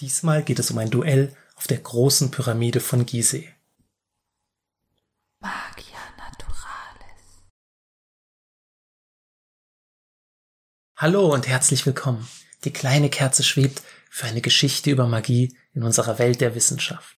Diesmal geht es um ein Duell auf der großen Pyramide von Gizeh. Magia Naturalis. Hallo und herzlich willkommen. Die kleine Kerze schwebt für eine Geschichte über Magie in unserer Welt der Wissenschaft.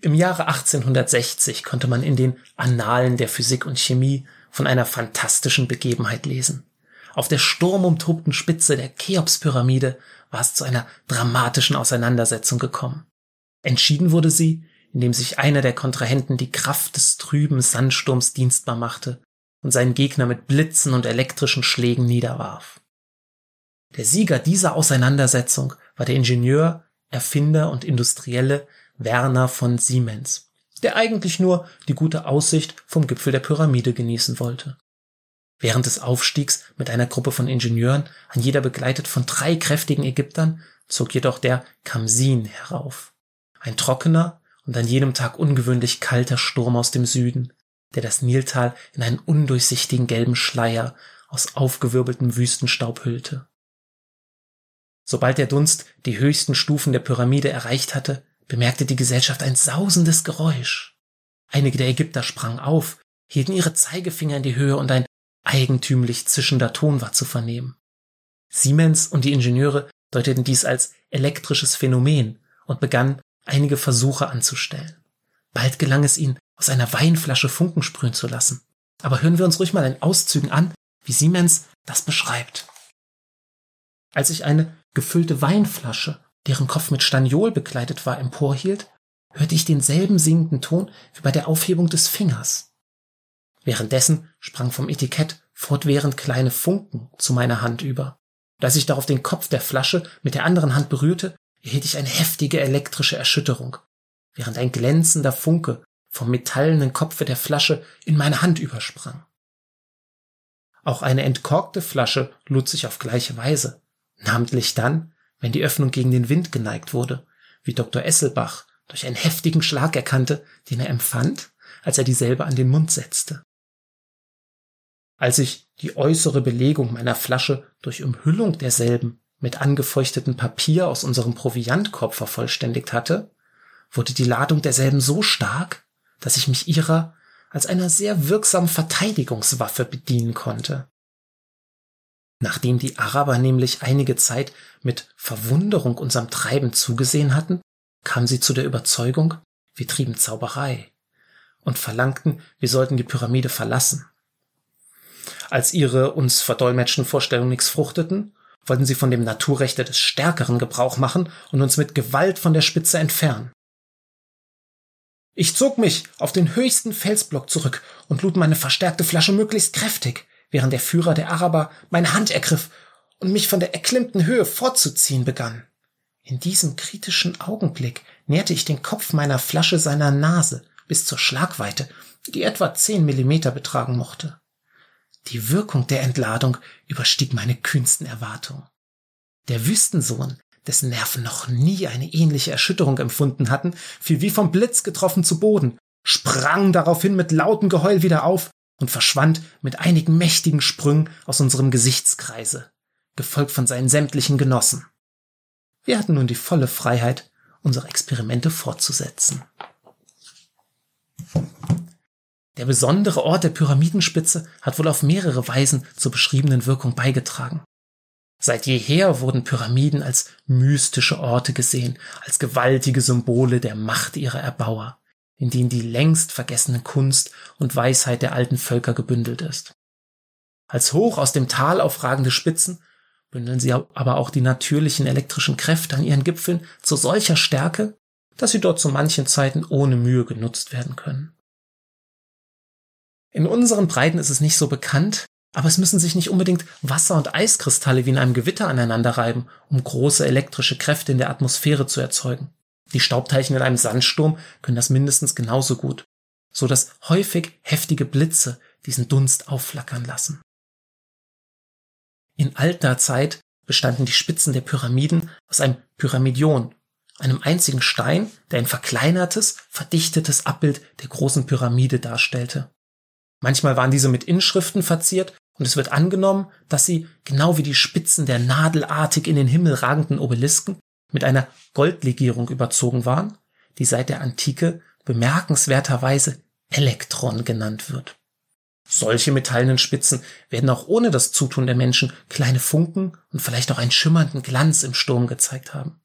Im Jahre 1860 konnte man in den Annalen der Physik und Chemie von einer fantastischen Begebenheit lesen. Auf der sturmumtobten Spitze der Cheops-Pyramide war es zu einer dramatischen Auseinandersetzung gekommen. Entschieden wurde sie, indem sich einer der Kontrahenten die Kraft des trüben Sandsturms dienstbar machte und seinen Gegner mit Blitzen und elektrischen Schlägen niederwarf. Der Sieger dieser Auseinandersetzung war der Ingenieur, Erfinder und Industrielle Werner von Siemens, der eigentlich nur die gute Aussicht vom Gipfel der Pyramide genießen wollte. Während des Aufstiegs mit einer Gruppe von Ingenieuren, an jeder begleitet von drei kräftigen Ägyptern, zog jedoch der Kamsin herauf. Ein trockener und an jedem Tag ungewöhnlich kalter Sturm aus dem Süden, der das Niltal in einen undurchsichtigen gelben Schleier aus aufgewirbeltem Wüstenstaub hüllte. Sobald der Dunst die höchsten Stufen der Pyramide erreicht hatte, bemerkte die Gesellschaft ein sausendes Geräusch. Einige der Ägypter sprangen auf, hielten ihre Zeigefinger in die Höhe und ein eigentümlich zischender Ton war zu vernehmen. Siemens und die Ingenieure deuteten dies als elektrisches Phänomen und begannen einige Versuche anzustellen. Bald gelang es ihnen, aus einer Weinflasche Funken sprühen zu lassen. Aber hören wir uns ruhig mal in Auszügen an, wie Siemens das beschreibt. Als ich eine gefüllte Weinflasche, deren Kopf mit Staniol bekleidet war, emporhielt, hörte ich denselben singenden Ton wie bei der Aufhebung des Fingers. Währenddessen sprang vom Etikett fortwährend kleine Funken zu meiner Hand über. Und als ich darauf den Kopf der Flasche mit der anderen Hand berührte, erhielt ich eine heftige elektrische Erschütterung, während ein glänzender Funke vom metallenen Kopfe der Flasche in meine Hand übersprang. Auch eine entkorkte Flasche lud sich auf gleiche Weise, namentlich dann, wenn die Öffnung gegen den Wind geneigt wurde, wie Dr. Esselbach durch einen heftigen Schlag erkannte, den er empfand, als er dieselbe an den Mund setzte. Als ich die äußere Belegung meiner Flasche durch Umhüllung derselben mit angefeuchtetem Papier aus unserem Proviantkorb vervollständigt hatte, wurde die Ladung derselben so stark, dass ich mich ihrer als einer sehr wirksamen Verteidigungswaffe bedienen konnte. Nachdem die Araber nämlich einige Zeit mit Verwunderung unserem Treiben zugesehen hatten, kamen sie zu der Überzeugung, wir trieben Zauberei und verlangten, wir sollten die Pyramide verlassen. Als ihre uns verdolmetschten Vorstellungen nichts fruchteten, wollten sie von dem Naturrechte des Stärkeren Gebrauch machen und uns mit Gewalt von der Spitze entfernen. Ich zog mich auf den höchsten Felsblock zurück und lud meine verstärkte Flasche möglichst kräftig, während der Führer der Araber meine Hand ergriff und mich von der erklimmten Höhe fortzuziehen begann. In diesem kritischen Augenblick näherte ich den Kopf meiner Flasche seiner Nase bis zur Schlagweite, die etwa zehn Millimeter betragen mochte. Die Wirkung der Entladung überstieg meine kühnsten Erwartungen. Der Wüstensohn, dessen Nerven noch nie eine ähnliche Erschütterung empfunden hatten, fiel wie vom Blitz getroffen zu Boden, sprang daraufhin mit lautem Geheul wieder auf und verschwand mit einigen mächtigen Sprüngen aus unserem Gesichtskreise, gefolgt von seinen sämtlichen Genossen. Wir hatten nun die volle Freiheit, unsere Experimente fortzusetzen. Der besondere Ort der Pyramidenspitze hat wohl auf mehrere Weisen zur beschriebenen Wirkung beigetragen. Seit jeher wurden Pyramiden als mystische Orte gesehen, als gewaltige Symbole der Macht ihrer Erbauer, in denen die längst vergessene Kunst und Weisheit der alten Völker gebündelt ist. Als hoch aus dem Tal aufragende Spitzen bündeln sie aber auch die natürlichen elektrischen Kräfte an ihren Gipfeln zu solcher Stärke, dass sie dort zu manchen Zeiten ohne Mühe genutzt werden können. In unseren Breiten ist es nicht so bekannt, aber es müssen sich nicht unbedingt Wasser- und Eiskristalle wie in einem Gewitter aneinander reiben, um große elektrische Kräfte in der Atmosphäre zu erzeugen. Die Staubteilchen in einem Sandsturm können das mindestens genauso gut, so dass häufig heftige Blitze diesen Dunst aufflackern lassen. In alter Zeit bestanden die Spitzen der Pyramiden aus einem Pyramidion, einem einzigen Stein, der ein verkleinertes, verdichtetes Abbild der großen Pyramide darstellte. Manchmal waren diese mit Inschriften verziert und es wird angenommen, dass sie, genau wie die Spitzen der nadelartig in den Himmel ragenden Obelisken, mit einer Goldlegierung überzogen waren, die seit der Antike bemerkenswerterweise Elektron genannt wird. Solche metallenen Spitzen werden auch ohne das Zutun der Menschen kleine Funken und vielleicht auch einen schimmernden Glanz im Sturm gezeigt haben.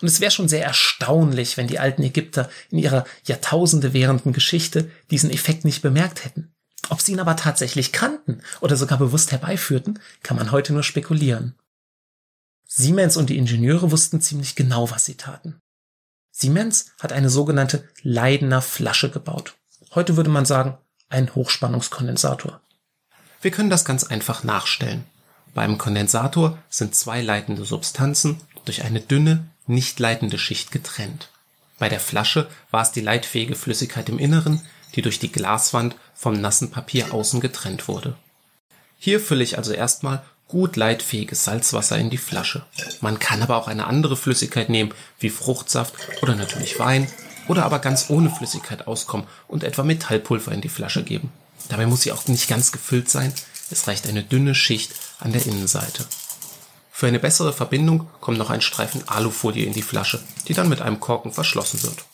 Und es wäre schon sehr erstaunlich, wenn die alten Ägypter in ihrer Jahrtausende währenden Geschichte diesen Effekt nicht bemerkt hätten. Ob sie ihn aber tatsächlich kannten oder sogar bewusst herbeiführten, kann man heute nur spekulieren. Siemens und die Ingenieure wussten ziemlich genau, was sie taten. Siemens hat eine sogenannte Leidener Flasche gebaut. Heute würde man sagen, ein Hochspannungskondensator. Wir können das ganz einfach nachstellen. Beim Kondensator sind zwei leitende Substanzen durch eine dünne, nicht leitende Schicht getrennt. Bei der Flasche war es die leitfähige Flüssigkeit im Inneren, die durch die Glaswand vom nassen Papier außen getrennt wurde. Hier fülle ich also erstmal gut leitfähiges Salzwasser in die Flasche. Man kann aber auch eine andere Flüssigkeit nehmen, wie Fruchtsaft oder natürlich Wein, oder aber ganz ohne Flüssigkeit auskommen und etwa Metallpulver in die Flasche geben. Dabei muss sie auch nicht ganz gefüllt sein, es reicht eine dünne Schicht an der Innenseite. Für eine bessere Verbindung kommt noch ein Streifen Alufolie in die Flasche, die dann mit einem Korken verschlossen wird.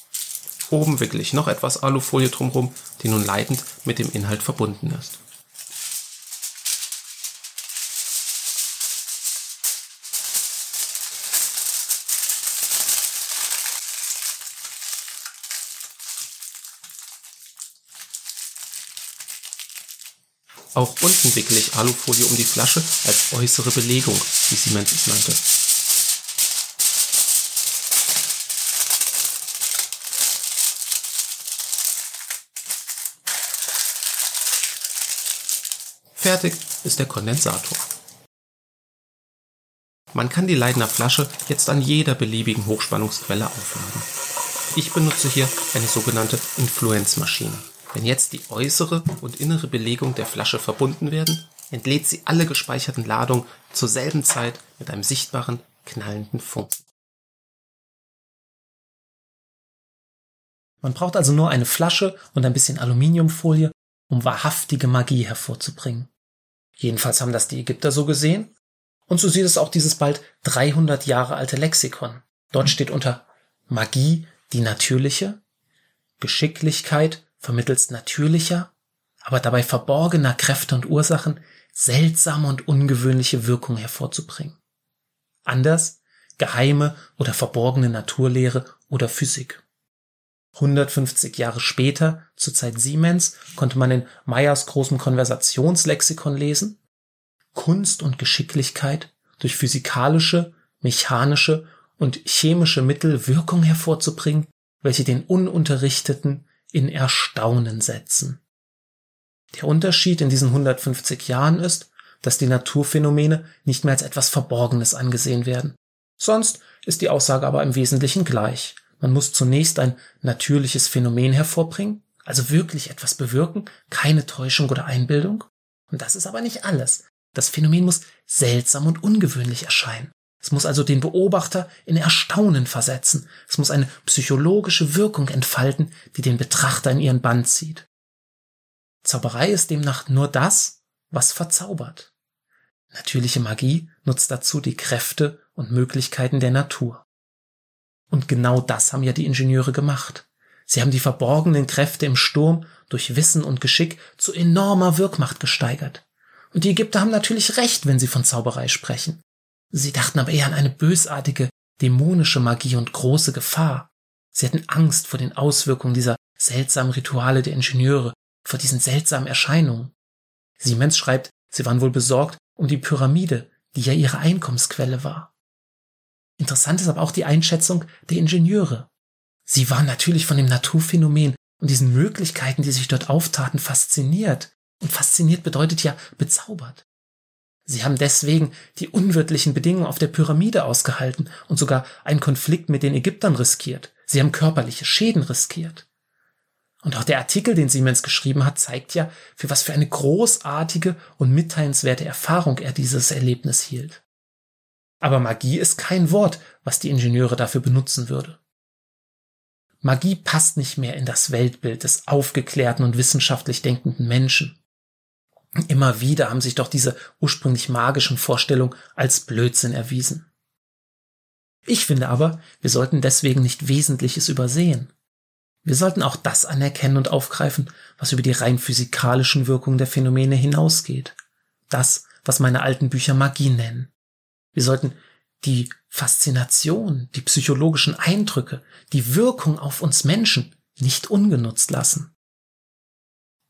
Oben wickle ich noch etwas Alufolie drumherum, die nun leitend mit dem Inhalt verbunden ist. Auch unten wickele ich Alufolie um die Flasche als äußere Belegung, wie Siemens es nannte. Fertig ist der Kondensator. Man kann die Leidner Flasche jetzt an jeder beliebigen Hochspannungsquelle aufladen. Ich benutze hier eine sogenannte Influenzmaschine. Wenn jetzt die äußere und innere Belegung der Flasche verbunden werden, entlädt sie alle gespeicherten Ladungen zur selben Zeit mit einem sichtbaren, knallenden Funken. Man braucht also nur eine Flasche und ein bisschen Aluminiumfolie, um wahrhaftige Magie hervorzubringen. Jedenfalls haben das die Ägypter so gesehen. Und so sieht es auch dieses bald 300 Jahre alte Lexikon. Dort steht unter Magie die natürliche, Geschicklichkeit vermittels natürlicher, aber dabei verborgener Kräfte und Ursachen seltsame und ungewöhnliche Wirkungen hervorzubringen. Anders geheime oder verborgene Naturlehre oder Physik. 150 Jahre später, zur Zeit Siemens, konnte man in Meyers großem Konversationslexikon lesen, Kunst und Geschicklichkeit durch physikalische, mechanische und chemische Mittel Wirkung hervorzubringen, welche den Ununterrichteten in Erstaunen setzen. Der Unterschied in diesen 150 Jahren ist, dass die Naturphänomene nicht mehr als etwas Verborgenes angesehen werden. Sonst ist die Aussage aber im Wesentlichen gleich. Man muss zunächst ein natürliches Phänomen hervorbringen, also wirklich etwas bewirken, keine Täuschung oder Einbildung. Und das ist aber nicht alles. Das Phänomen muss seltsam und ungewöhnlich erscheinen. Es muss also den Beobachter in Erstaunen versetzen. Es muss eine psychologische Wirkung entfalten, die den Betrachter in ihren Bann zieht. Zauberei ist demnach nur das, was verzaubert. Natürliche Magie nutzt dazu die Kräfte und Möglichkeiten der Natur. Und genau das haben ja die Ingenieure gemacht. Sie haben die verborgenen Kräfte im Sturm durch Wissen und Geschick zu enormer Wirkmacht gesteigert. Und die Ägypter haben natürlich recht, wenn sie von Zauberei sprechen. Sie dachten aber eher an eine bösartige, dämonische Magie und große Gefahr. Sie hatten Angst vor den Auswirkungen dieser seltsamen Rituale der Ingenieure, vor diesen seltsamen Erscheinungen. Siemens schreibt, sie waren wohl besorgt um die Pyramide, die ja ihre Einkommensquelle war. Interessant ist aber auch die Einschätzung der Ingenieure. Sie waren natürlich von dem Naturphänomen und diesen Möglichkeiten, die sich dort auftaten, fasziniert. Und fasziniert bedeutet ja bezaubert. Sie haben deswegen die unwirtlichen Bedingungen auf der Pyramide ausgehalten und sogar einen Konflikt mit den Ägyptern riskiert. Sie haben körperliche Schäden riskiert. Und auch der Artikel, den Siemens geschrieben hat, zeigt ja, für was für eine großartige und mitteilenswerte Erfahrung er dieses Erlebnis hielt. Aber Magie ist kein Wort, was die Ingenieure dafür benutzen würde. Magie passt nicht mehr in das Weltbild des aufgeklärten und wissenschaftlich denkenden Menschen. Immer wieder haben sich doch diese ursprünglich magischen Vorstellungen als Blödsinn erwiesen. Ich finde aber, wir sollten deswegen nicht Wesentliches übersehen. Wir sollten auch das anerkennen und aufgreifen, was über die rein physikalischen Wirkungen der Phänomene hinausgeht. Das, was meine alten Bücher Magie nennen. Wir sollten die Faszination, die psychologischen Eindrücke, die Wirkung auf uns Menschen nicht ungenutzt lassen.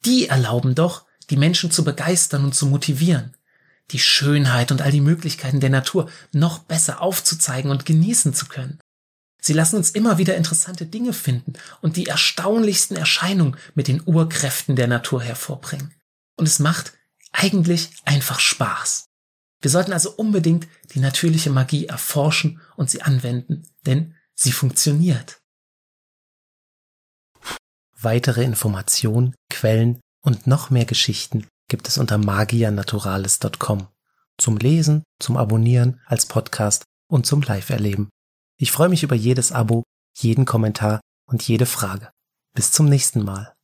Die erlauben doch, die Menschen zu begeistern und zu motivieren, die Schönheit und all die Möglichkeiten der Natur noch besser aufzuzeigen und genießen zu können. Sie lassen uns immer wieder interessante Dinge finden und die erstaunlichsten Erscheinungen mit den Urkräften der Natur hervorbringen. Und es macht eigentlich einfach Spaß. Wir sollten also unbedingt die natürliche Magie erforschen und sie anwenden, denn sie funktioniert. Weitere Informationen, Quellen und noch mehr Geschichten gibt es unter magianaturales.com. Zum Lesen, zum Abonnieren als Podcast und zum Live-Erleben. Ich freue mich über jedes Abo, jeden Kommentar und jede Frage. Bis zum nächsten Mal.